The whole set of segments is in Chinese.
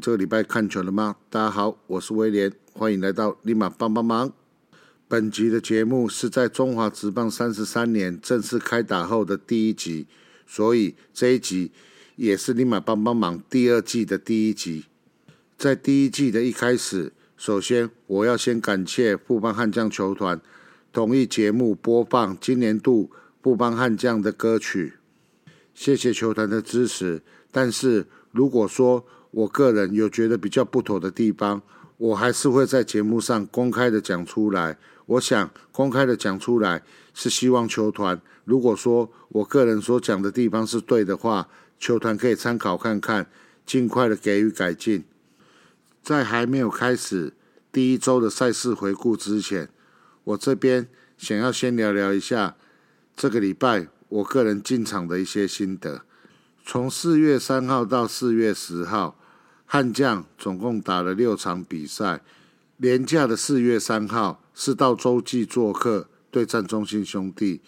这个礼拜看球了吗？大家好，我是威廉，欢迎来到立马帮帮忙。本集的节目是在中华职棒三十三年正式开打后的第一集，所以这一集也是立马帮帮忙第二季的第一集。在第一季的一开始，首先我要先感谢富邦悍将球团同意节目播放今年度富邦悍将的歌曲，谢谢球团的支持。但是如果说我个人有觉得比较不妥的地方，我还是会在节目上公开的讲出来。我想公开的讲出来，是希望球团如果说我个人所讲的地方是对的话，球团可以参考看看，尽快的给予改进。在还没有开始第一周的赛事回顾之前，我这边想要先聊聊一下这个礼拜我个人进场的一些心得。从四月三号到四月十号，悍将总共打了六场比赛。连假的四月三号是到洲际做客对战中信兄弟，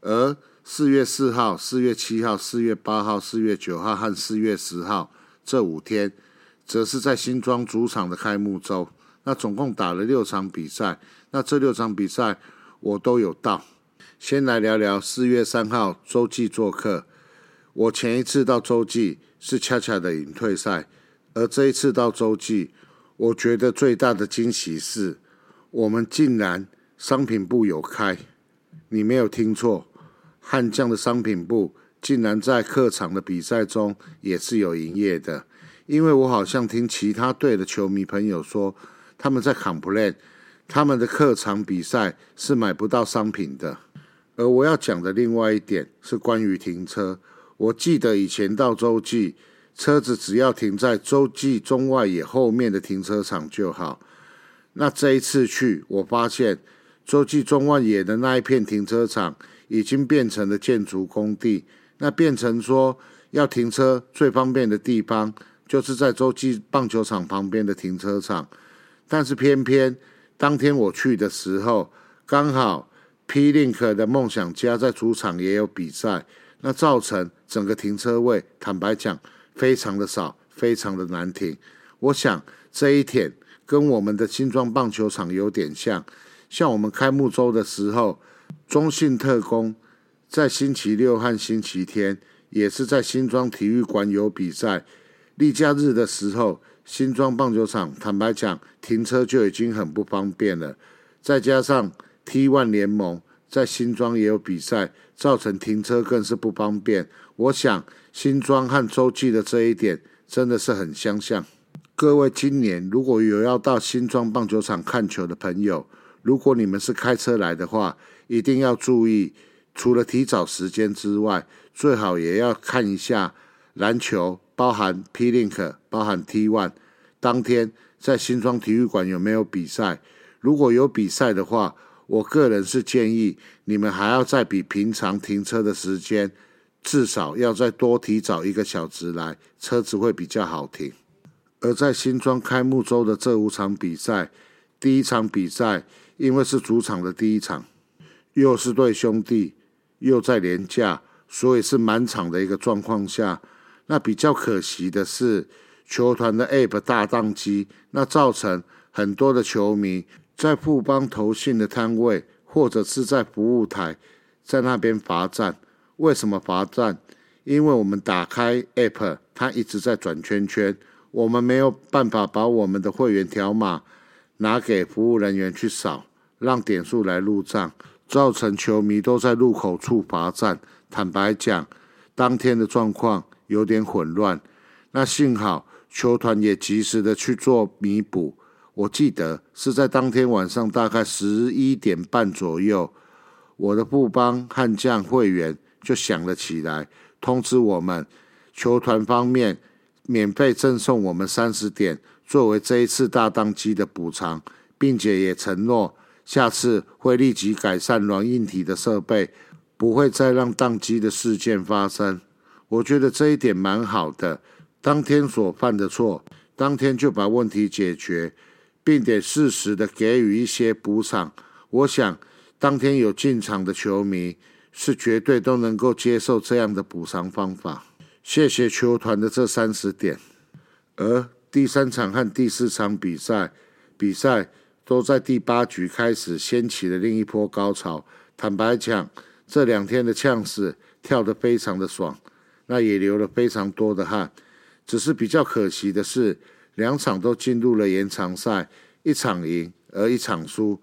而四月四号、四月七号、四月八号、四月九号和四月十号这五天，则是在新庄主场的开幕周。那总共打了六场比赛，那这六场比赛我都有到。先来聊聊四月三号洲际做客。我前一次到洲际是恰恰的隐退赛，而这一次到洲际，我觉得最大的惊喜是，我们竟然商品部有开。你没有听错，悍将的商品部竟然在客场的比赛中也是有营业的。因为我好像听其他队的球迷朋友说，他们在 complain，他们的客场比赛是买不到商品的。而我要讲的另外一点是关于停车。我记得以前到洲际，车子只要停在洲际中外野后面的停车场就好。那这一次去，我发现洲际中外野的那一片停车场已经变成了建筑工地。那变成说要停车最方便的地方，就是在洲际棒球场旁边的停车场。但是偏偏当天我去的时候，刚好 P Link 的梦想家在主场也有比赛。那造成整个停车位，坦白讲，非常的少，非常的难停。我想这一点跟我们的新庄棒球场有点像。像我们开幕周的时候，中信特工在星期六和星期天也是在新庄体育馆有比赛。例假日的时候，新庄棒球场坦白讲，停车就已经很不方便了。再加上 T One 联盟在新庄也有比赛。造成停车更是不方便。我想新庄和洲际的这一点真的是很相像。各位今年如果有要到新庄棒球场看球的朋友，如果你们是开车来的话，一定要注意，除了提早时间之外，最好也要看一下篮球，包含 P Link，包含 T One，当天在新庄体育馆有没有比赛？如果有比赛的话。我个人是建议你们还要再比平常停车的时间，至少要再多提早一个小时来，车子会比较好停。而在新庄开幕周的这五场比赛，第一场比赛因为是主场的第一场，又是对兄弟，又在连假，所以是满场的一个状况下。那比较可惜的是，球团的 App 大宕机，那造成很多的球迷。在富邦投信的摊位，或者是在服务台，在那边罚站。为什么罚站？因为我们打开 App，它一直在转圈圈，我们没有办法把我们的会员条码拿给服务人员去扫，让点数来入账，造成球迷都在入口处罚站。坦白讲，当天的状况有点混乱。那幸好球团也及时的去做弥补。我记得是在当天晚上大概十一点半左右，我的布邦悍将会员就响了起来，通知我们球团方面免费赠送我们三十点作为这一次大宕机的补偿，并且也承诺下次会立即改善软硬体的设备，不会再让宕机的事件发生。我觉得这一点蛮好的，当天所犯的错，当天就把问题解决。并且适时的给予一些补偿。我想，当天有进场的球迷是绝对都能够接受这样的补偿方法。谢谢球团的这三十点。而第三场和第四场比赛，比赛都在第八局开始掀起了另一波高潮。坦白讲，这两天的呛死跳得非常的爽，那也流了非常多的汗。只是比较可惜的是，两场都进入了延长赛，一场赢而一场输。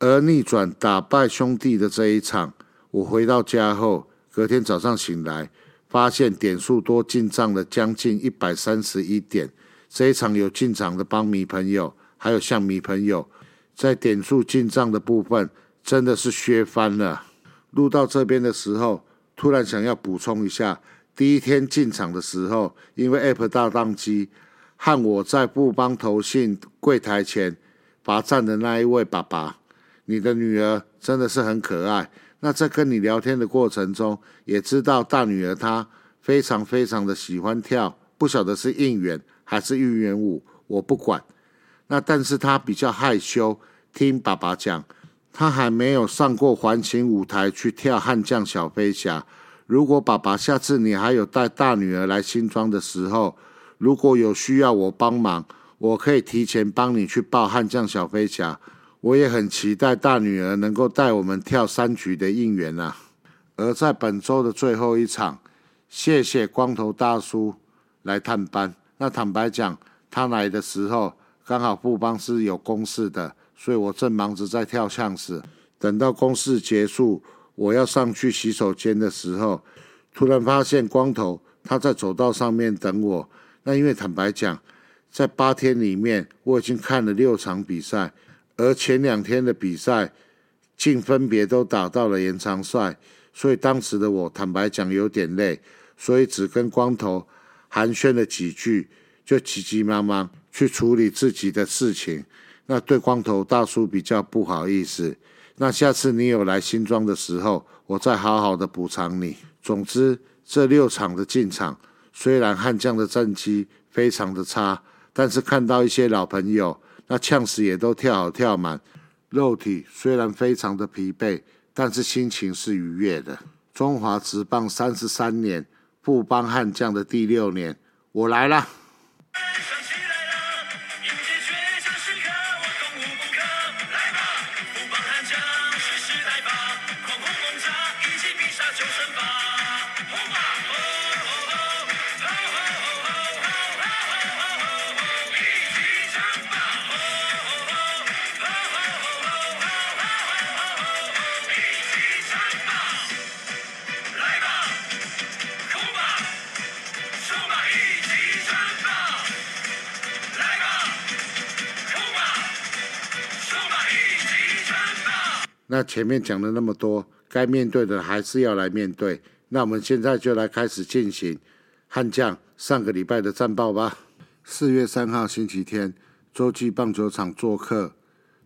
而逆转打败兄弟的这一场，我回到家后，隔天早上醒来，发现点数多进账了将近一百三十一点。这一场有进场的帮迷朋友，还有象迷朋友，在点数进账的部分。真的是削翻了。录到这边的时候，突然想要补充一下：第一天进场的时候，因为 App 大宕机，和我在富邦投信柜台前罚站的那一位爸爸，你的女儿真的是很可爱。那在跟你聊天的过程中，也知道大女儿她非常非常的喜欢跳，不晓得是应援还是应援舞，我不管。那但是她比较害羞，听爸爸讲。她还没有上过环形舞台去跳悍将小飞侠。如果爸爸下次你还有带大女儿来新庄的时候，如果有需要我帮忙，我可以提前帮你去报悍将小飞侠。我也很期待大女儿能够带我们跳三局的应援啊！而在本周的最后一场，谢谢光头大叔来探班。那坦白讲，他来的时候刚好富邦是有公事的。所以我正忙着在跳巷子，等到公事结束，我要上去洗手间的时候，突然发现光头他在走道上面等我。那因为坦白讲，在八天里面我已经看了六场比赛，而前两天的比赛竟分别都打到了延长赛，所以当时的我坦白讲有点累，所以只跟光头寒暄了几句，就急急忙忙去处理自己的事情。那对光头大叔比较不好意思，那下次你有来新庄的时候，我再好好的补偿你。总之，这六场的进场，虽然悍将的战绩非常的差，但是看到一些老朋友，那呛死也都跳好跳满，肉体虽然非常的疲惫，但是心情是愉悦的。中华职棒三十三年，布邦悍将的第六年，我来了。那前面讲了那么多，该面对的还是要来面对。那我们现在就来开始进行悍将上个礼拜的战报吧。四月三号星期天，洲际棒球场做客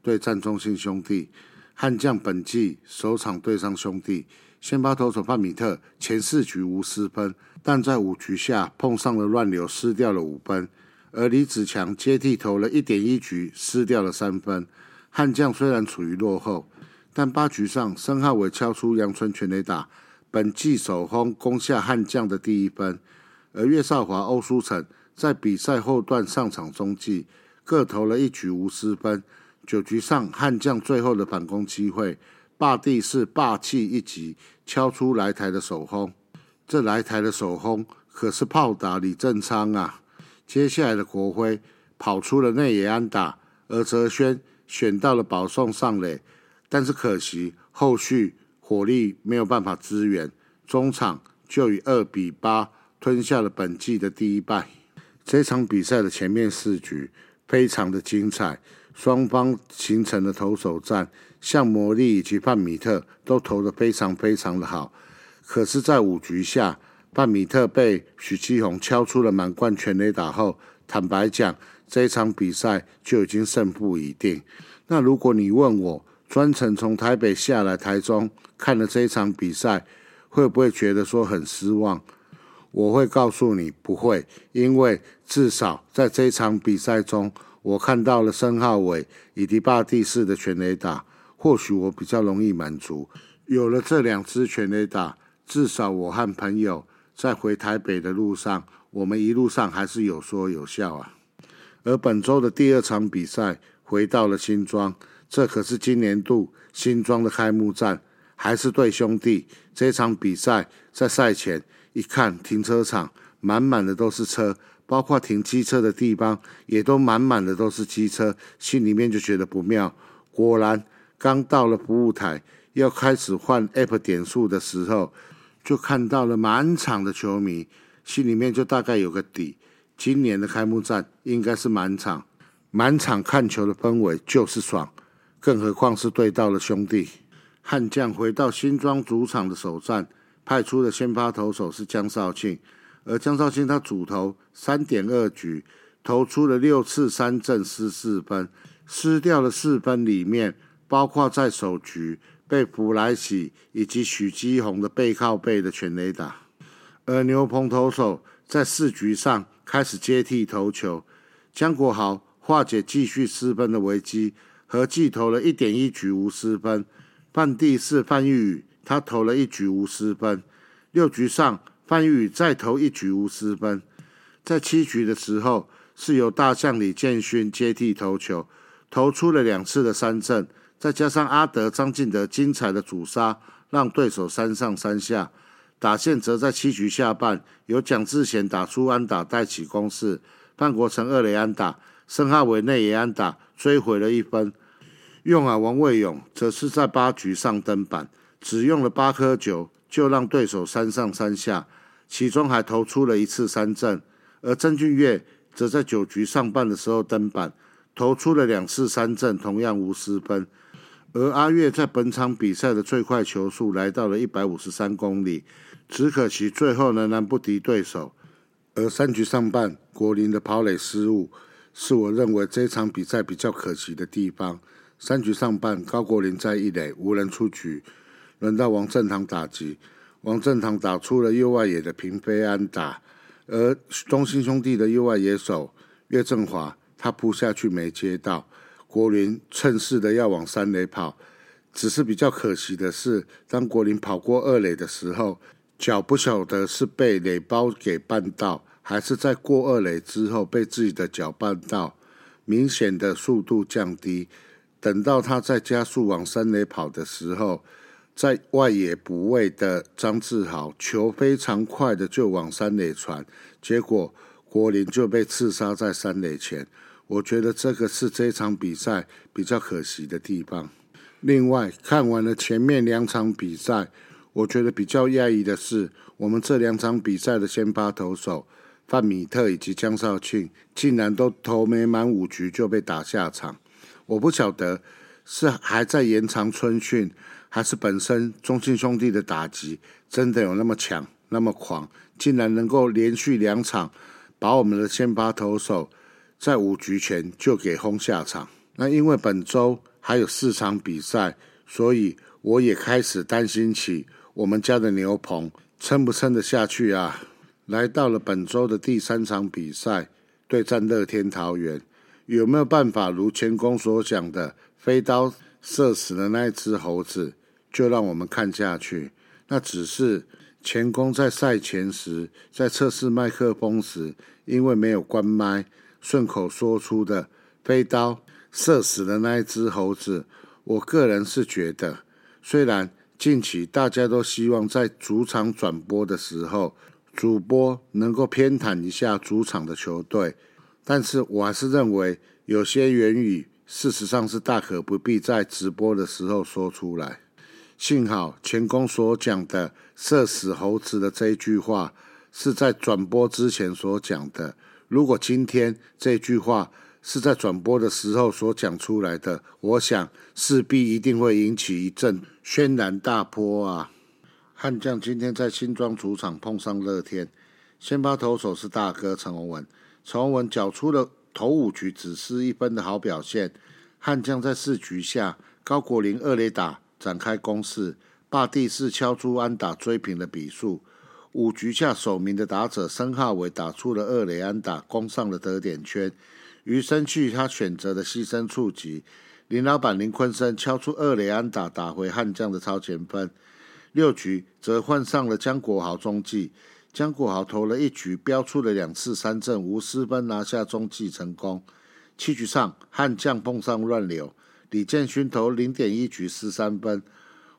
对战中信兄弟，悍将本季首场对上兄弟，先发投手范米特前四局无失分，但在五局下碰上了乱流，失掉了五分。而李子强接替投了一点一局，失掉了三分。悍将虽然处于落后。但八局上，申浩伟敲出阳春全垒打，本季首轰攻下悍将的第一分。而岳少华、欧书成在比赛后段上场中继，各投了一局无失分。九局上，悍将最后的反攻机会，霸地是霸气一击，敲出来台的首轰。这来台的首轰可是炮打李正昌啊！接下来的国辉跑出了内野安打，而泽轩选到了保送上垒。但是可惜，后续火力没有办法支援，中场就以二比八吞下了本季的第一败。这场比赛的前面四局非常的精彩，双方形成的投手战，像魔力以及范米特都投得非常非常的好。可是，在五局下，范米特被许基宏敲出了满贯全垒打后，坦白讲，这场比赛就已经胜负已定。那如果你问我，专程从台北下来台中看了这一场比赛，会不会觉得说很失望？我会告诉你不会，因为至少在这一场比赛中，我看到了申浩伟以及霸地士的全垒打，或许我比较容易满足。有了这两支全垒打，至少我和朋友在回台北的路上，我们一路上还是有说有笑啊。而本周的第二场比赛回到了新庄，这可是今年度新庄的开幕战，还是对兄弟。这场比赛在赛前一看，停车场满满的都是车，包括停机车的地方也都满满的都是机车，心里面就觉得不妙。果然，刚到了服务台。要开始换 App 点数的时候，就看到了满场的球迷，心里面就大概有个底。今年的开幕战应该是满场，满场看球的氛围就是爽，更何况是对到了兄弟。悍将回到新庄主场的首战，派出的先发投手是江少庆，而江少庆他主投三点二局，投出了六次三振失四分，失掉了四分里面，包括在首局。被弗莱喜以及许基宏的背靠背的全垒打，而牛棚投手在四局上开始接替投球，江国豪化解继续失分的危机，合计投了一点一局无失分。范第是范玉宇，他投了一局无失分。六局上范玉宇再投一局无失分。在七局的时候，是由大将李建勋接替投球，投出了两次的三振。再加上阿德、张进德精彩的主杀，让对手三上三下。打线则在七局下半，由蒋志贤打出安打带起攻势，范国成二垒安打，申浩伟内野安打追回了一分。用啊王卫勇则是在八局上登板，只用了八颗球就让对手三上三下，其中还投出了一次三振。而郑俊岳则在九局上半的时候登板，投出了两次三振，同样无失分。而阿月在本场比赛的最快球速来到了一百五十三公里，只可惜最后仍然不敌对手。而三局上半，国林的跑垒失误是我认为这场比赛比较可惜的地方。三局上半，高国林在一垒无人出局，轮到王正堂打击，王正堂打出了右外野的平飞安打，而中信兄弟的右外野手岳振华他扑下去没接到。国林趁势的要往三垒跑，只是比较可惜的是，当国林跑过二垒的时候，脚不晓得是被垒包给绊到，还是在过二垒之后被自己的脚绊到，明显的速度降低。等到他在加速往三垒跑的时候，在外野补位的张志豪球非常快的就往三垒传，结果国林就被刺杀在三垒前。我觉得这个是这场比赛比较可惜的地方。另外，看完了前面两场比赛，我觉得比较讶异的是，我们这两场比赛的先发投手范米特以及江少庆，竟然都投没满五局就被打下场。我不晓得是还在延长春训，还是本身中信兄弟的打击真的有那么强、那么狂，竟然能够连续两场把我们的先发投手。在五局前就给轰下场。那因为本周还有四场比赛，所以我也开始担心起我们家的牛棚撑不撑得下去啊！来到了本周的第三场比赛，对战乐天桃园，有没有办法如前公所讲的，飞刀射死了那一只猴子，就让我们看下去？那只是前公在赛前时，在测试麦克风时，因为没有关麦。顺口说出的飞刀射死了那一只猴子。我个人是觉得，虽然近期大家都希望在主场转播的时候，主播能够偏袒一下主场的球队，但是我还是认为有些言语事实上是大可不必在直播的时候说出来。幸好前公所讲的射死猴子的这一句话是在转播之前所讲的。如果今天这句话是在转播的时候所讲出来的，我想势必一定会引起一阵轩然大波啊！悍将今天在新庄主场碰上乐天，先发投手是大哥陈宏文，陈文缴出了头五局只失一分的好表现。悍将在四局下，高国林二垒打展开攻势，霸第四敲出安打追平了比数。五局下，首名的打者申浩伟打出了二垒安打，攻上了得点圈。余生去，他选择的牺牲触及。林老板林坤生敲出二垒安打，打回悍将的超前分。六局则换上了江国豪中继，江国豪投了一局，飙出了两次三振，无失分，拿下中继成功。七局上，悍将碰上乱流，李建勋投零点一局失三分，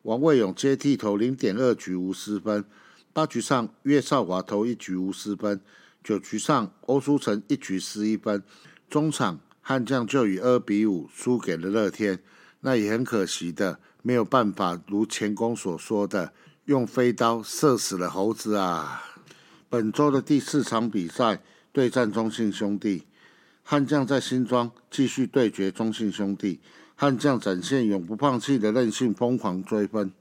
王卫勇接替投零点二局无失分。八局上，岳少华投一局无失分。九局上，欧书成一局失一分。中场，悍将就以二比五输给了乐天。那也很可惜的，没有办法如前功所说的，用飞刀射死了猴子啊！本周的第四场比赛对战中信兄弟，悍将在新庄继续对决中信兄弟。悍将展现永不放弃的韧性，疯狂追分。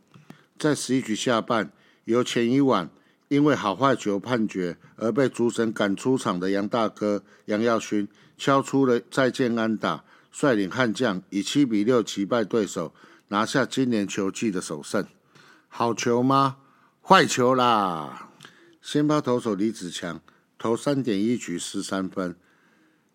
在十一局下半，由前一晚因为好坏球判决而被主审赶出场的杨大哥杨耀勋敲出了再见安打。率领悍将以七比六击败对手，拿下今年球季的首胜。好球吗？坏球啦！先发投手李子强投三点一局失三分，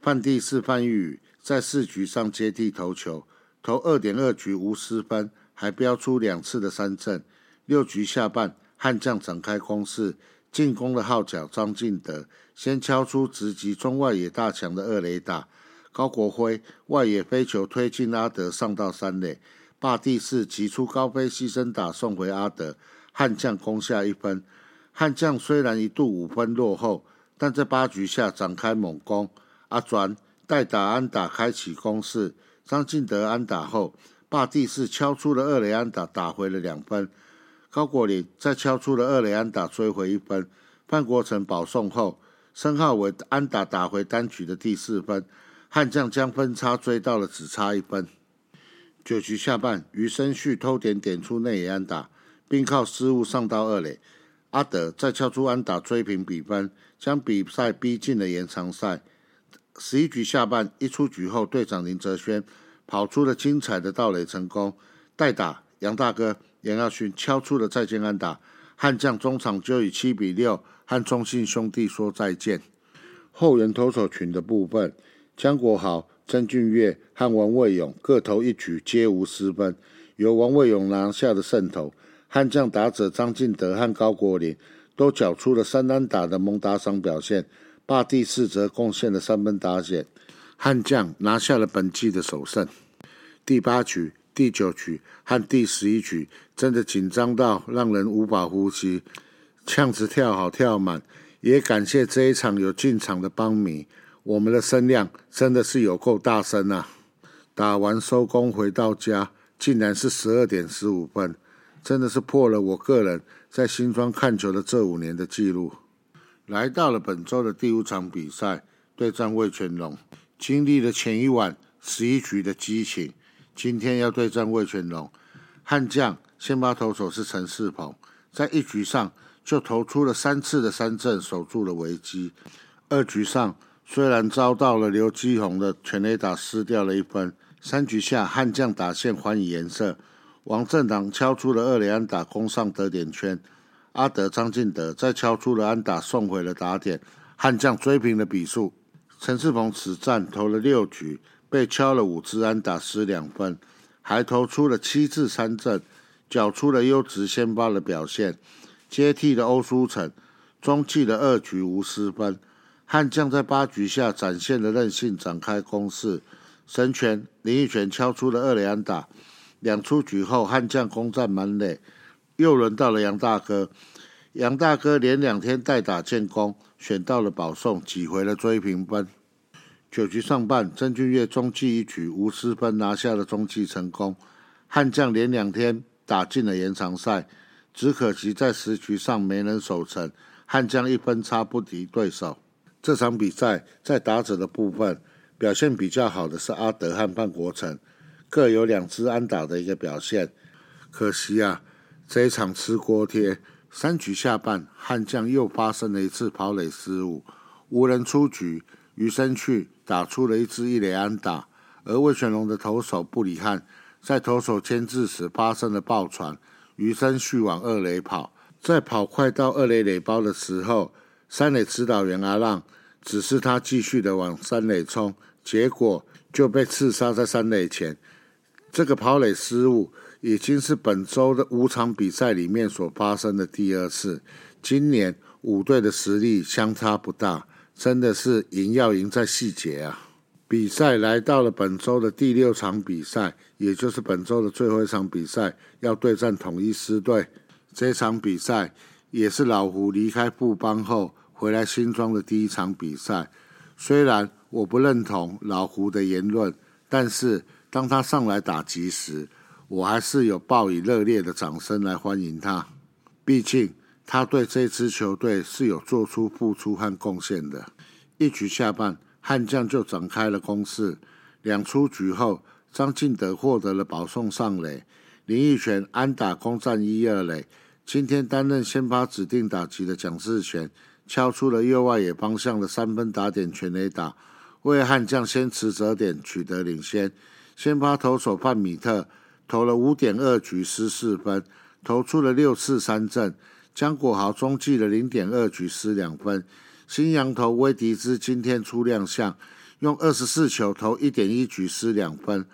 范地士范玉在四局上接替投球，投二点二局无失分，还飙出两次的三振。六局下半，悍将展开攻势，进攻的号角张进德先敲出直击中外野大墙的二垒打。高国辉外野飞球推进阿德上到三垒，霸地士击出高飞牺牲打送回阿德，悍将攻下一分。悍将虽然一度五分落后，但在八局下展开猛攻，阿转代打安打开启攻势。张进德安打后，霸地士敲出了二垒安打打回了两分。高国林再敲出了二垒安打追回一分。范国成保送后，申浩伟安打打回单局的第四分。悍将将分差追到了只差一分。九局下半，余生旭偷点点出内野安打，并靠失误上到二垒。阿德再敲出安打追平比分，将比赛逼进了延长赛。十一局下半，一出局后，队长林哲轩跑出了精彩的盗垒成功，代打杨大哥杨耀勋敲出了再见安打。悍将中场就以七比六和中信兄弟说再见。后援投手群的部分。江国豪、曾俊岳和王卫勇各投一局，皆无失分，由王卫勇拿下的胜投。悍将打者张进德和高国林都缴出了三单打的蒙打赏表现，霸第四则贡献了三分打点，悍将拿下了本季的首胜。第八局、第九局和第十一局真的紧张到让人无法呼吸，呛子跳好跳满，也感谢这一场有进场的帮迷。我们的声量真的是有够大声啊！打完收工回到家，竟然是十二点十五分，真的是破了我个人在新庄看球的这五年的记录。来到了本周的第五场比赛，对战魏全龙，经历了前一晚十一局的激情，今天要对战魏全龙。悍将先发投手是陈世鹏，在一局上就投出了三次的三振，守住了危机。二局上。虽然遭到了刘基宏的全垒打失掉了一分，三局下悍将打线还以颜色，王正堂敲出了二垒安打攻上得点圈，阿德张进德再敲出了安打送回了打点，悍将追平了比数。陈世鹏此战投了六局，被敲了五支安打失两分，还投出了七次三振，缴出了优质先发的表现。接替的欧书成中继的二局无失分。悍将在八局下展现了韧性，展开攻势。神拳林奕泉敲出了二垒安打。两出局后，悍将攻占满垒。又轮到了杨大哥，杨大哥连两天代打建功，选到了保送，挤回了追平分。九局上半，曾俊岳中继一局无失分，拿下了中继成功。悍将连两天打进了延长赛，只可惜在十局上没能守成。悍将一分差不敌对手。这场比赛在打者的部分表现比较好的是阿德和范国成，各有两支安打的一个表现。可惜啊，这一场吃锅贴。三局下半，悍将又发生了一次跑垒失误，无人出局。余生去打出了一支一垒安打，而魏全龙的投手布里汉在投手牵制时发生了爆传，余生去往二垒跑，在跑快到二垒垒包的时候，三垒指导员阿浪。只是他继续的往三垒冲，结果就被刺杀在三垒前。这个跑垒失误已经是本周的五场比赛里面所发生的第二次。今年五队的实力相差不大，真的是赢要赢在细节啊！比赛来到了本周的第六场比赛，也就是本周的最后一场比赛，要对战统一狮队。这场比赛也是老胡离开布邦后回来新庄的第一场比赛。虽然我不认同老胡的言论，但是当他上来打击时，我还是有报以热烈的掌声来欢迎他。毕竟他对这支球队是有做出付出和贡献的。一局下半，悍将就展开了攻势。两出局后，张进德获得了保送上垒，林奕泉安打攻占一二垒。今天担任先发指定打击的蒋志贤。敲出了右外野方向的三分打点全垒打，为悍将先持折点取得领先。先发投手范米特投了五点二局失四分，投出了六次三振。江国豪中继了零点二局失两分。新羊头威迪兹今天出亮相，用二十四球投一点一局失两分。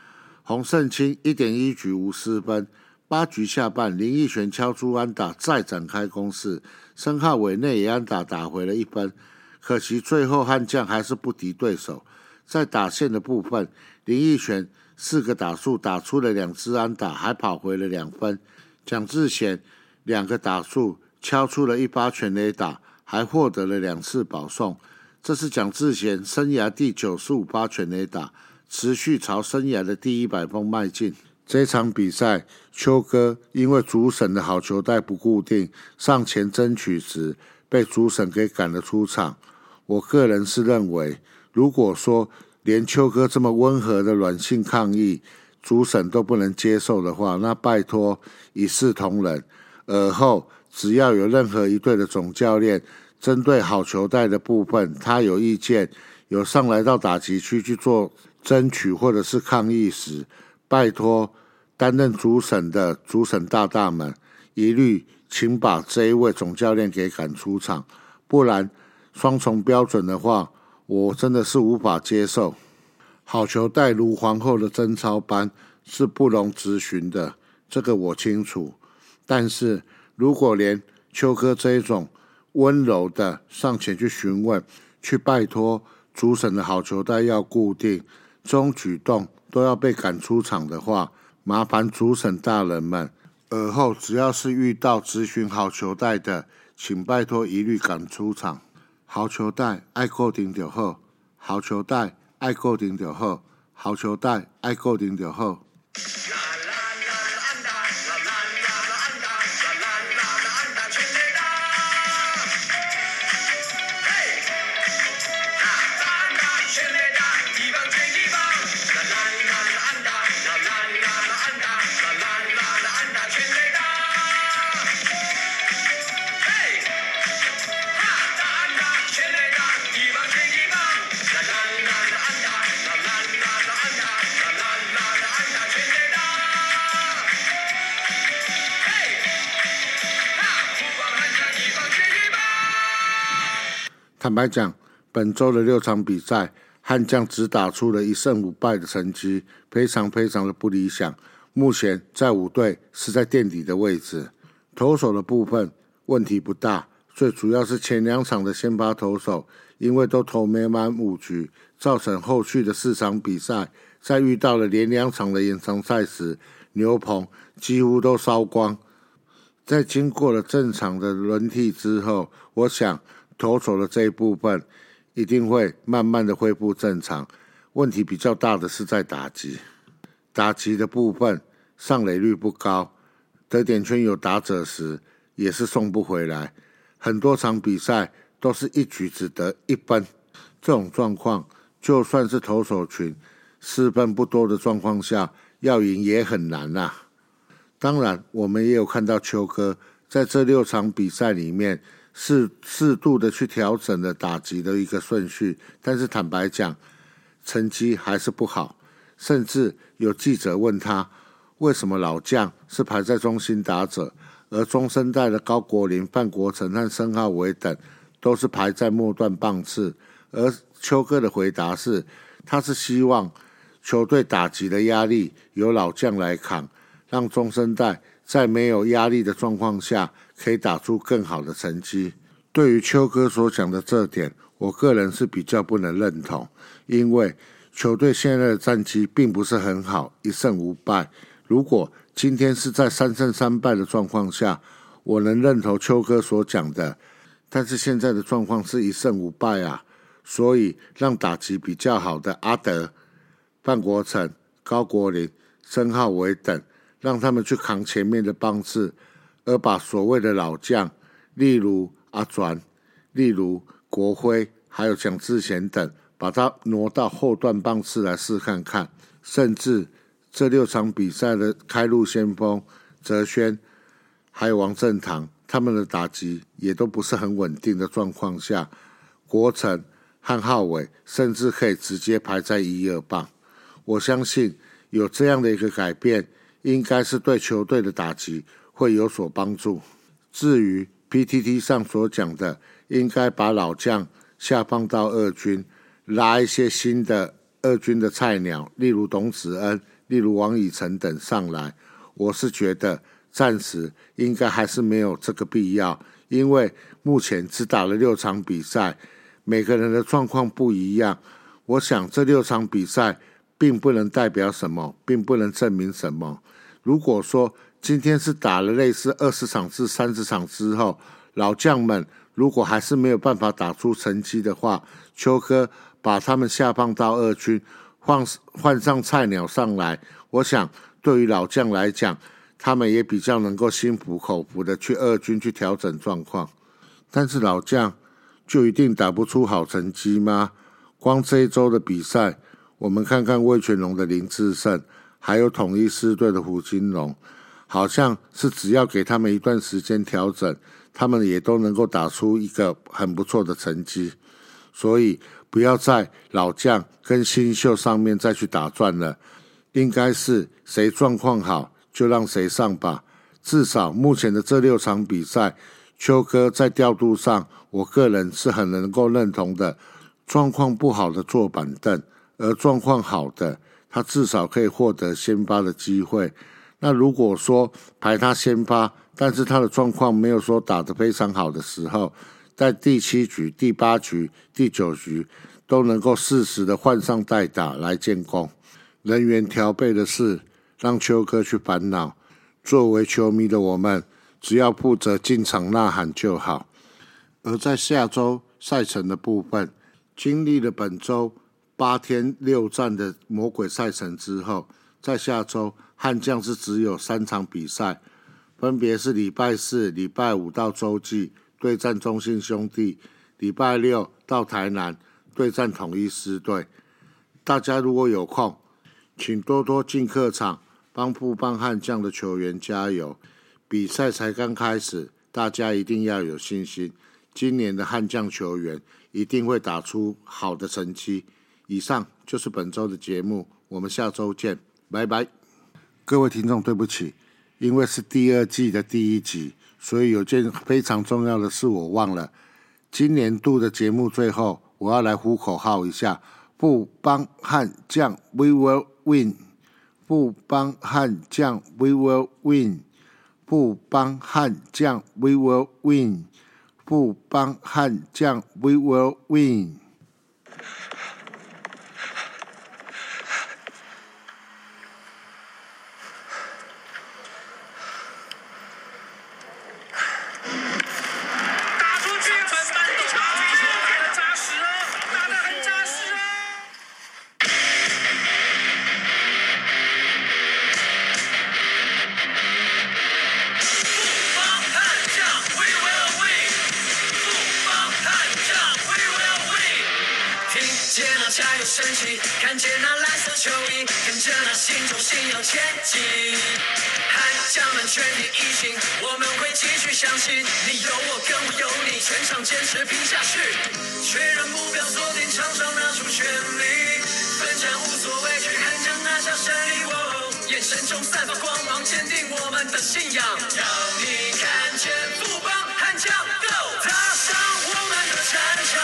洪胜清一点一局无失分。八局下半，林奕璇敲出安打，再展开攻势。申浩伟内也安打打回了一分，可惜最后悍将还是不敌对手。在打线的部分，林奕璇四个打数打出了两支安打，还跑回了两分。蒋志贤两个打数敲出了一发全垒打，还获得了两次保送。这是蒋志贤生涯第九十五发全垒打，持续朝生涯的第一百封迈进。这场比赛，邱哥因为主审的好球带不固定，上前争取时被主审给赶了出场。我个人是认为，如果说连邱哥这么温和的软性抗议，主审都不能接受的话，那拜托一视同仁。而后只要有任何一队的总教练针对好球带的部分，他有意见，有上来到打击区去做争取或者是抗议时，拜托。担任主审的主审大大们，一律请把这一位总教练给赶出场，不然双重标准的话，我真的是无法接受。好球带如皇后的贞操般是不容置询的，这个我清楚。但是如果连秋哥这一种温柔的上前去询问、去拜托主审的好球带要固定，这种举动都要被赶出场的话，麻烦主审大人们，尔后只要是遇到咨询好球带的，请拜托一律赶出场。好球带爱固定就好，好球带爱固定就好，好球带爱固定就好。坦白讲，本周的六场比赛，悍将只打出了一胜五败的成绩，非常非常的不理想。目前在五队是在垫底的位置。投手的部分问题不大，最主要是前两场的先发投手因为都投没满五局，造成后续的四场比赛，在遇到了连两场的延长赛时，牛棚几乎都烧光。在经过了正常的轮替之后，我想。投手的这一部分一定会慢慢的恢复正常。问题比较大的是在打击，打击的部分上垒率不高，得点圈有打者时也是送不回来。很多场比赛都是一局只得一分，这种状况就算是投手群失分不多的状况下，要赢也很难呐。当然，我们也有看到秋哥在这六场比赛里面。适适度的去调整了打击的一个顺序，但是坦白讲，成绩还是不好。甚至有记者问他，为什么老将是排在中心打者，而中生代的高国林、范国成和申浩伟等都是排在末段棒次？而邱哥的回答是，他是希望球队打击的压力由老将来扛，让中生代在没有压力的状况下。可以打出更好的成绩。对于秋哥所讲的这点，我个人是比较不能认同，因为球队现在的战绩并不是很好，一胜五败。如果今天是在三胜三败的状况下，我能认同秋哥所讲的。但是现在的状况是一胜五败啊，所以让打击比较好的阿德、范国成、高国林、申浩伟等，让他们去扛前面的棒次，而把所谓的老将，例如阿转、例如国辉，还有蒋志贤等，把他挪到后段棒次来试看看。甚至这六场比赛的开路先锋泽轩，还有王正堂。他们的打击也都不是很稳定的状况下，国成和浩伟甚至可以直接排在一二棒。我相信有这样的一个改变，应该是对球队的打击会有所帮助。至于 PTT 上所讲的，应该把老将下放到二军，拉一些新的二军的菜鸟，例如董子恩、例如王以诚等上来，我是觉得。暂时应该还是没有这个必要，因为目前只打了六场比赛，每个人的状况不一样。我想这六场比赛并不能代表什么，并不能证明什么。如果说今天是打了类似二十场至三十场之后，老将们如果还是没有办法打出成绩的话，秋哥把他们下放到二军，换换上菜鸟上来，我想对于老将来讲。他们也比较能够心服口服的去二军去调整状况，但是老将就一定打不出好成绩吗？光这一周的比赛，我们看看魏全龙的林志胜，还有统一狮队的胡金龙，好像是只要给他们一段时间调整，他们也都能够打出一个很不错的成绩。所以不要在老将跟新秀上面再去打转了，应该是谁状况好。就让谁上吧。至少目前的这六场比赛，秋哥在调度上，我个人是很能够认同的。状况不好的坐板凳，而状况好的，他至少可以获得先发的机会。那如果说排他先发，但是他的状况没有说打得非常好的时候，在第七局、第八局、第九局都能够适时的换上代打来建功。人员调配的事。让秋哥去烦恼。作为球迷的我们，只要负责进场呐喊就好。而在下周赛程的部分，经历了本周八天六战的魔鬼赛程之后，在下周悍将是只有三场比赛，分别是礼拜四、礼拜五到洲际对战中信兄弟，礼拜六到台南对战统一狮队。大家如果有空，请多多进客场。帮富邦悍将的球员加油！比赛才刚开始，大家一定要有信心。今年的悍将球员一定会打出好的成绩。以上就是本周的节目，我们下周见，拜拜！各位听众，对不起，因为是第二季的第一集，所以有件非常重要的事我忘了。今年度的节目最后，我要来呼口号一下：富邦悍将，We will win！不帮悍将，We will win。不帮悍将，We will win。不帮悍将，We will win。神中散发光芒，坚定我们的信仰。要你看见富邦悍将，Go！踏上我们的战场，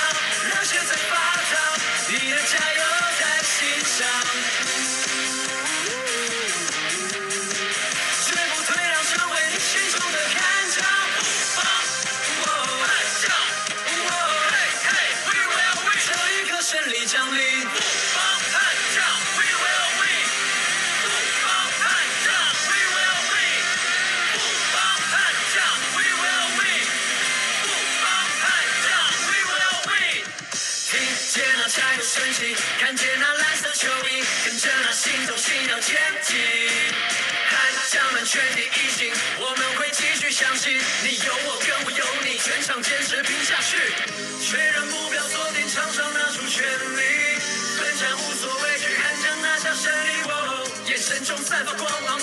全体一心，我们会继续相信，你有我跟我有你，全场坚持拼下去。确认目标锁定，场上拿出全力，奋战无所畏惧，悍将拿下胜利。哦，眼神中散发光芒。